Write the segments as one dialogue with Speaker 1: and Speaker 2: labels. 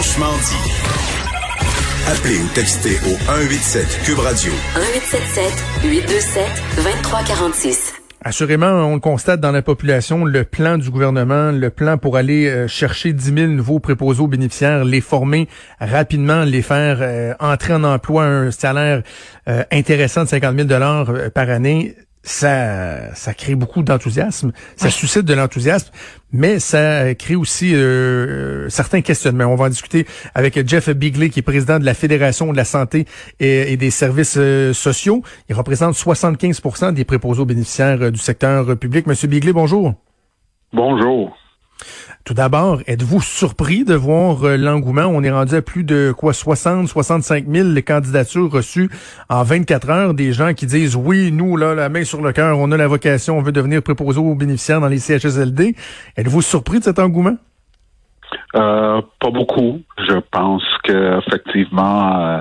Speaker 1: Franchement dit. Appelez ou textez au 187 Cube Radio.
Speaker 2: 1877 827 2346.
Speaker 3: Assurément, on le constate dans la population, le plan du gouvernement, le plan pour aller euh, chercher 10 000 nouveaux préposés aux bénéficiaires, les former rapidement, les faire euh, entrer en emploi à un salaire euh, intéressant de 50 000 dollars par année, ça, ça crée beaucoup d'enthousiasme, ça suscite de l'enthousiasme, mais ça crée aussi euh, certains questionnements. On va en discuter avec Jeff Bigley, qui est président de la Fédération de la santé et, des services euh, sociaux. Il représente 75% des préposés aux bénéficiaires euh, du secteur public. Monsieur Bigley, bonjour.
Speaker 4: Bonjour.
Speaker 3: Tout d'abord, êtes-vous surpris de voir euh, l'engouement? On est rendu à plus de quoi 60, 65 000 candidatures reçues en 24 heures. Des gens qui disent oui, nous, là, la main sur le cœur, on a la vocation, on veut devenir préposé aux bénéficiaires dans les CHSLD. Êtes-vous surpris de cet engouement?
Speaker 4: Euh, pas beaucoup. Je pense que effectivement, euh,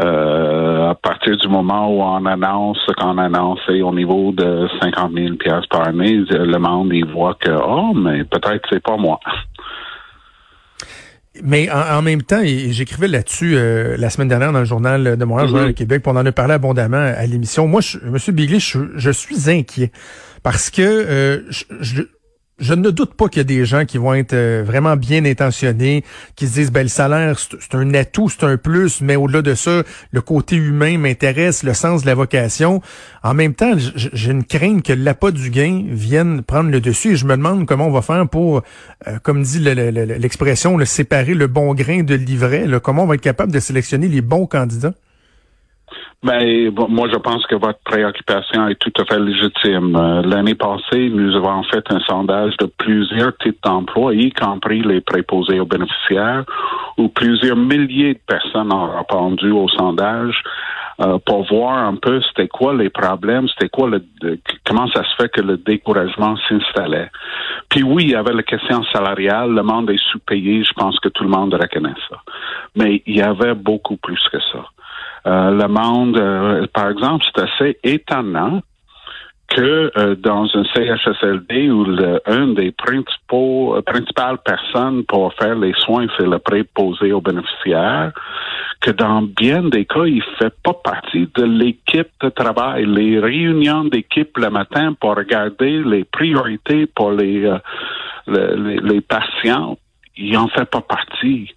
Speaker 4: euh, à partir du moment où on annonce ce qu'on a annoncé au niveau de 50 000 pièces par année, le monde y voit que oh, mais peut-être c'est pas moi.
Speaker 3: Mais en, même temps, j'écrivais là-dessus la semaine dernière dans le journal de Montréal, mm Journal Québec, puis on en a parlé abondamment à l'émission. Moi, je, M. Bigley, je, suis inquiet parce que je je ne doute pas qu'il y a des gens qui vont être euh, vraiment bien intentionnés, qui se disent ben le salaire c'est un atout, c'est un plus, mais au-delà de ça, le côté humain m'intéresse, le sens de la vocation. En même temps, j'ai une crainte que l'appât du gain vienne prendre le dessus et je me demande comment on va faire pour, euh, comme dit l'expression, le, séparer le bon grain de l'ivraie. Comment on va être capable de sélectionner les bons candidats?
Speaker 4: Ben, moi, je pense que votre préoccupation est tout à fait légitime. Euh, l'année passée, nous avons fait un sondage de plusieurs types d'emplois, y compris les préposés aux bénéficiaires, où plusieurs milliers de personnes ont répondu au sondage euh, pour voir un peu c'était quoi les problèmes, c'était quoi le, comment ça se fait que le découragement s'installait. Puis oui, il y avait la question salariale, le monde est sous-payé, je pense que tout le monde reconnaît ça. Mais il y avait beaucoup plus que ça. Euh, le monde, euh, par exemple, c'est assez étonnant que euh, dans un CHSLD où le, une des principaux, principales personnes pour faire les soins, c'est le préposé aux bénéficiaires, que dans bien des cas, il fait pas partie de l'équipe de travail. Les réunions d'équipe le matin pour regarder les priorités pour les, les, les patients, il en fait pas partie.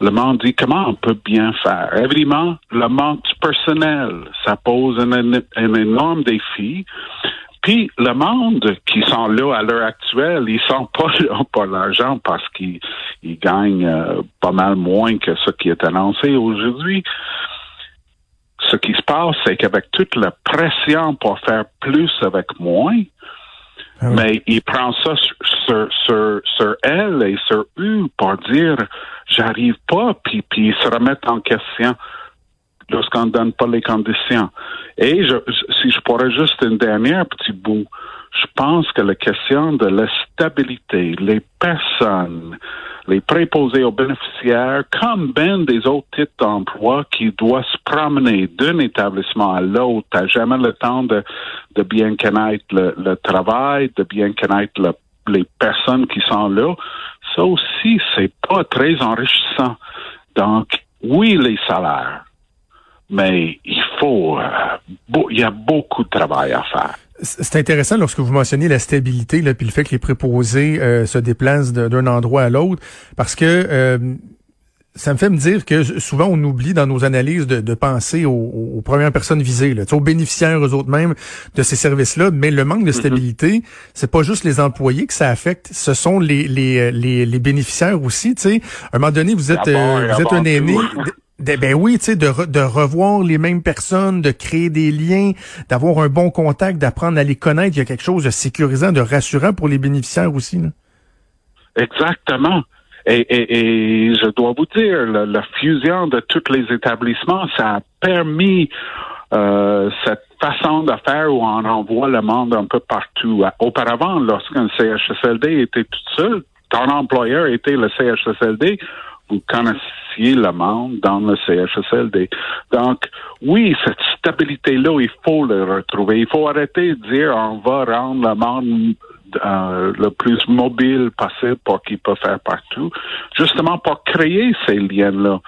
Speaker 4: Le monde dit comment on peut bien faire? Évidemment, le manque du personnel, ça pose un, énorme défi. Puis le monde qui sont là à l'heure actuelle, ils sont pas là pour l'argent parce qu'ils gagnent euh, pas mal moins que ce qui est annoncé aujourd'hui. Ce qui se passe, c'est qu'avec toute la pression pour faire plus avec moins, ah mais il prend ça sur, sur, sur, elle et sur eux pour dire j'arrive pas, puis, puis ils se remettent en question lorsqu'on ne donne pas les conditions. Et je, si je pourrais juste une dernière petit bout, je pense que la question de la stabilité, les personnes, les préposés aux bénéficiaires, comme ben des autres types d'emplois qui doivent se promener d'un établissement à l'autre, à jamais le temps de, de bien connaître le, travail, de bien connaître les personnes qui sont là, ça aussi, c'est pas très enrichissant. Donc, oui, les salaires, mais il faut, euh, il y a beaucoup de travail à faire.
Speaker 3: C'est intéressant lorsque vous mentionnez la stabilité, là, puis le fait que les préposés euh, se déplacent d'un endroit à l'autre, parce que euh, ça me fait me dire que souvent on oublie dans nos analyses de, penser aux, premières personnes visées, là, aux bénéficiaires eux autres mêmes de ces services-là. Mais le manque de mm-hmm. stabilité, c'est pas juste les employés que ça affecte, ce sont les les, les, bénéficiaires aussi. sais À un moment donné, vous êtes euh, vous êtes un aîné. Ben oui, tu sais, de, de revoir les mêmes personnes, de créer des liens, d'avoir un bon contact, d'apprendre à les connaître. Il y a quelque chose de sécurisant, de rassurant pour les bénéficiaires aussi.
Speaker 4: Exactement. Et, je dois vous dire, la, fusion de tous les établissements, ça a permis euh, cette façon de faire où on envoie le monde un peu partout. Auparavant, lorsqu'un CHSLD était tout seul, ton employeur était le CHSLD, vous connaissiez le monde dans le CHSLD. Donc, oui, cette stabilité-là, il faut le retrouver. Il faut arrêter de dire on va rendre le monde euh, le plus mobile possible pour qu'il peut faire partout, justement pour créer ces liens-là.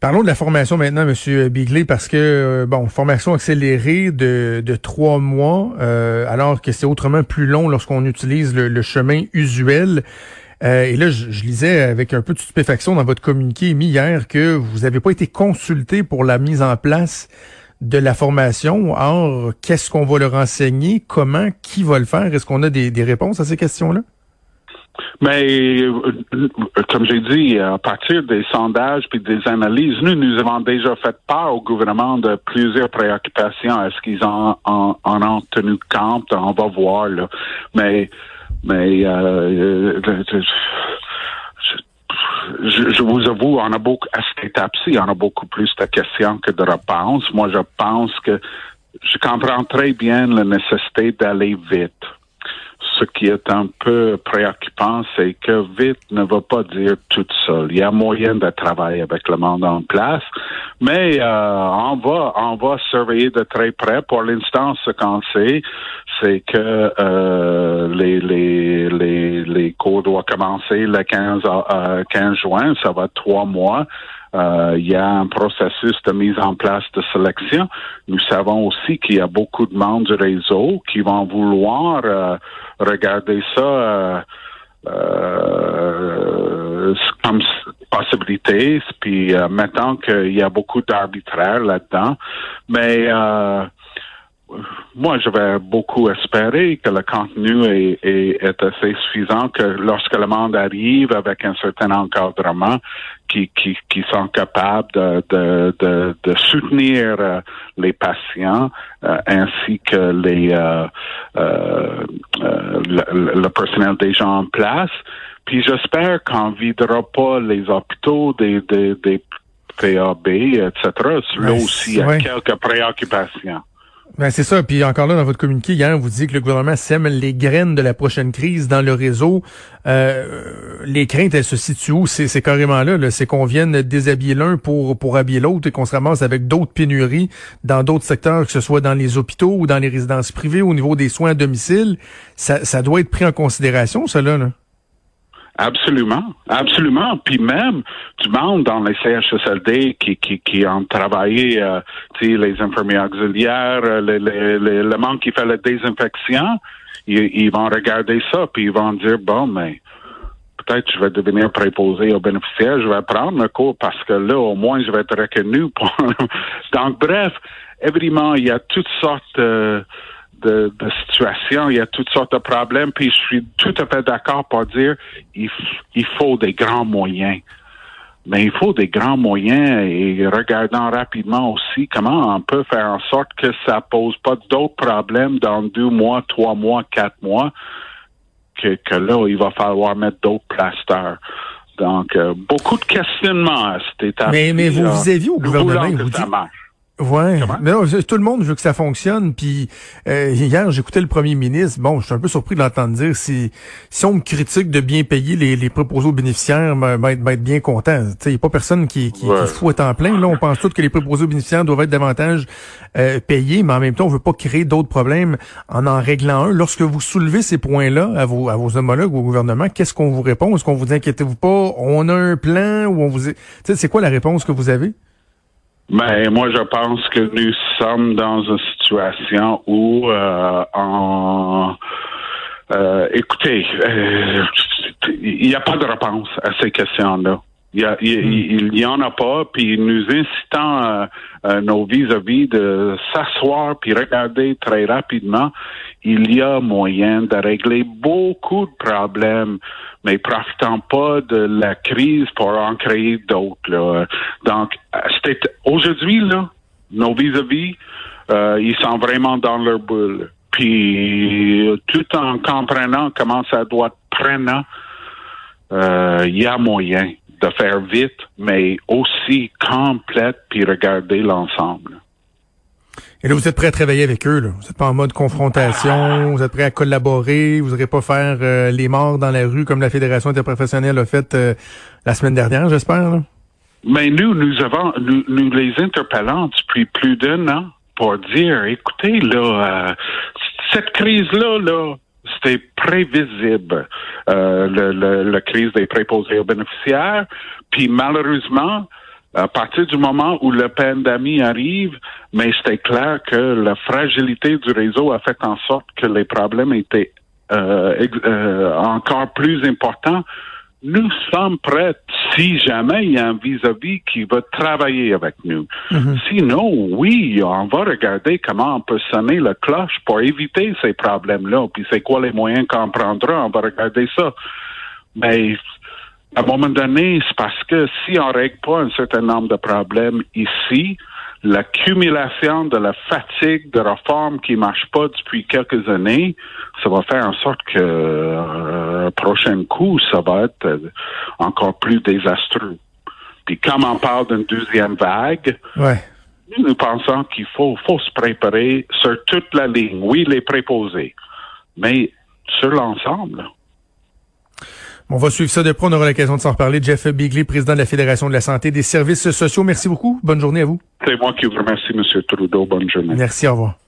Speaker 3: Parlons de la formation maintenant, Monsieur Bigley, parce que euh, bon, formation accélérée de, de trois mois, euh, alors que c'est autrement plus long lorsqu'on utilise le, chemin usuel. Euh, et là, je, lisais avec un peu de stupéfaction dans votre communiqué émis hier que vous n'avez pas été consulté pour la mise en place de la formation. Or, qu'est-ce qu'on va leur enseigner? Comment? Qui va le faire? Est-ce qu'on a des, des réponses à ces questions-là?
Speaker 4: Mais euh, comme j'ai dit, à partir des sondages puis des analyses, nous nous avons déjà fait part au gouvernement de plusieurs préoccupations. Est-ce qu'ils en, en, ont tenu compte? On va voir. Là. Mais mais euh, je, je, vous avoue, on a beaucoup à cette étape-ci, on a beaucoup plus de questions que de réponses. Moi, je pense que je comprends très bien la nécessité d'aller vite ce qui est un peu préoccupant, c'est que vite ne va pas dire tout seul. Il y a moyen de travailler avec le monde en place, mais euh, on va on va surveiller de très près. Pour l'instant, ce qu'on sait, c'est que euh, les, les, les, les cours doivent commencer le 15, euh, 15 juin. Ça va trois mois. Euh, il y a un processus de mise en place de sélection. Nous savons aussi qu'il y a beaucoup de membres du réseau qui vont vouloir euh, regarder ça euh, comme possibilité, puis maintenant qu'il y a beaucoup d'arbitraire là-dedans, mais moi, je vais beaucoup espérer que le contenu est, est, assez suffisant, que lorsque le monde arrive avec un certain encadrement, qui, qui, qui sont capables de, de, de, de soutenir euh, les patients euh, ainsi que les euh, le, le, personnel déjà en place. Puis j'espère qu'on videra pas les hôpitaux des, des, des PAB, etc. Là aussi, il y a quelques préoccupations.
Speaker 3: Ben c'est ça. Puis encore là, dans votre communiqué hier, vous dites que le gouvernement sème les graines de la prochaine crise dans le réseau. Euh, les craintes, elles se situent où? C'est carrément là. là. C'est qu'on vienne déshabiller l'un pour, pour habiller l'autre et qu'on se ramasse avec d'autres pénuries dans d'autres secteurs, que ce soit dans les hôpitaux ou dans les résidences privées, au niveau des soins à domicile. Ça, ça doit être pris en considération, cela. Là.
Speaker 4: Absolument, absolument. Puis même du monde dans les CHSLD qui, qui, qui ont travaillé, euh, les infirmiers auxiliaires, euh, le, le, le, monde qui fait la désinfection, ils, ils, vont regarder ça, puis ils vont dire, bon, mais peut-être je vais devenir préposé aux bénéficiaires, je vais prendre le cours parce que là, au moins, je vais être reconnu. Pour... Donc, bref, évidemment, il y a toutes sortes... Euh, de, de situations, il y a toutes sortes de problèmes, puis je suis tout à fait d'accord pour dire il, il faut des grands moyens. Mais il faut des grands moyens et regardant rapidement aussi comment on peut faire en sorte que ça pose pas d'autres problèmes dans deux mois, trois mois, quatre mois, que, que là, il va falloir mettre d'autres plasters. Donc, euh, beaucoup de questionnements à cette étape.
Speaker 3: Mais, mais vous, vu au gouvernement, vous dites, Ouais, mais non, tout le monde veut que ça fonctionne. Puis euh, hier, j'écoutais le premier ministre. Bon, je suis un peu surpris de l'entendre dire. Si si on me critique de bien payer les, les préposés aux bénéficiaires, ben, ben, être, bien content. Il n'y a pas personne qui, qui, qui fout en plein. Là, on pense tous que les préposés aux bénéficiaires doivent être davantage euh, payés, mais en même temps, on veut pas créer d'autres problèmes en en réglant un. Lorsque vous soulevez ces points-là à vos à vos homologues au gouvernement, qu'est-ce qu'on vous répond? Est-ce qu'on vous dit inquiétez-vous pas? On a un plan ou on vous c'est quoi la réponse que vous avez?
Speaker 4: Mais moi, je pense que nous sommes dans une situation où, euh, en, euh, écoutez, euh, il n'y a pas de réponse à ces questions-là. Il y, a, il, y en a pas, puis nous incitons euh, euh, nos vis-à-vis de s'asseoir puis regarder très rapidement. Il y a moyen de régler beaucoup de problèmes, mais profitant pas de la crise pour en créer d'autres. Donc, aujourd'hui là, nos vis-à-vis, euh, ils sont vraiment dans leur bulle. Puis, tout en comprenant comment ça doit être prenant, il y a moyen de faire vite, mais aussi complète, puis regarder l'ensemble.
Speaker 3: Et là, vous êtes prêt à travailler avec eux, là. Vous n'êtes pas en mode confrontation, vous êtes prêt à collaborer, vous n'aurez pas faire euh, les morts dans la rue comme la Fédération interprofessionnelle a fait euh, la semaine dernière, j'espère.
Speaker 4: Mais nous, nous avons, nous, nous les interpellons depuis plus d'un an pour dire, écoutez, là, euh, cette crise-là, là, c'était prévisible, euh, le, le, la crise des préposés aux bénéficiaires. Puis malheureusement, à partir du moment où le pandémie arrive, mais c'était clair que la fragilité du réseau a fait en sorte que les problèmes étaient euh, euh, encore plus importants. Nous sommes prêts si jamais il y a un vis-à-vis qui va travailler avec nous.
Speaker 3: Mhm.
Speaker 4: Sinon, oui, on va regarder comment on peut sonner la cloche pour éviter ces problèmes-là. Puis c'est quoi les moyens qu'on prendra, on va regarder ça. Mais à un moment donné, c'est parce que si on règle pas un certain nombre de problèmes ici, l'accumulation de la fatigue de réformes qui ne marchent pas depuis quelques années, ça va faire en sorte que euh, prochain coup, ça va être euh, encore plus désastreux. Puis comme on parle d'une deuxième vague,
Speaker 3: Ouais.
Speaker 4: nous, nous pensons qu'il faut, faut se préparer sur toute la ligne. Oui, les préposés, mais sur l'ensemble.
Speaker 3: On va suivre ça de près. On aura l'occasion de s'en reparler. Jeff Bigley, président de la Fédération de la santé et des services sociaux. Merci beaucoup. Bonne journée à vous.
Speaker 4: C'est moi qui vous remercie, M. Trudeau. Bonne journée.
Speaker 3: Merci. Au revoir.